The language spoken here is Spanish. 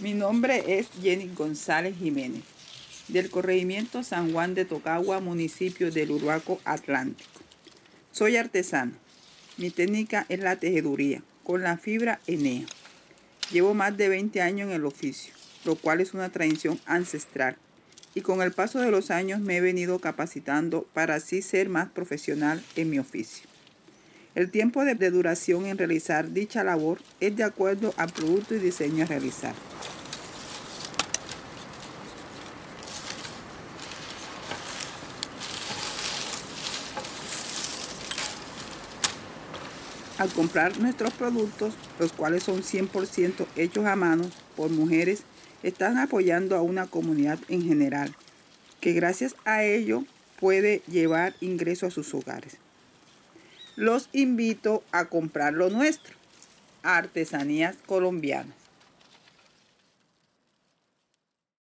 Mi nombre es Jenny González Jiménez, del corregimiento San Juan de Tocagua, municipio del Uruaco Atlántico. Soy artesano. Mi técnica es la tejeduría, con la fibra Enea. Llevo más de 20 años en el oficio, lo cual es una tradición ancestral, y con el paso de los años me he venido capacitando para así ser más profesional en mi oficio. El tiempo de duración en realizar dicha labor es de acuerdo al producto y diseño a realizar. Al comprar nuestros productos, los cuales son 100% hechos a mano por mujeres, están apoyando a una comunidad en general, que gracias a ello puede llevar ingreso a sus hogares. Los invito a comprar lo nuestro, artesanías colombianas.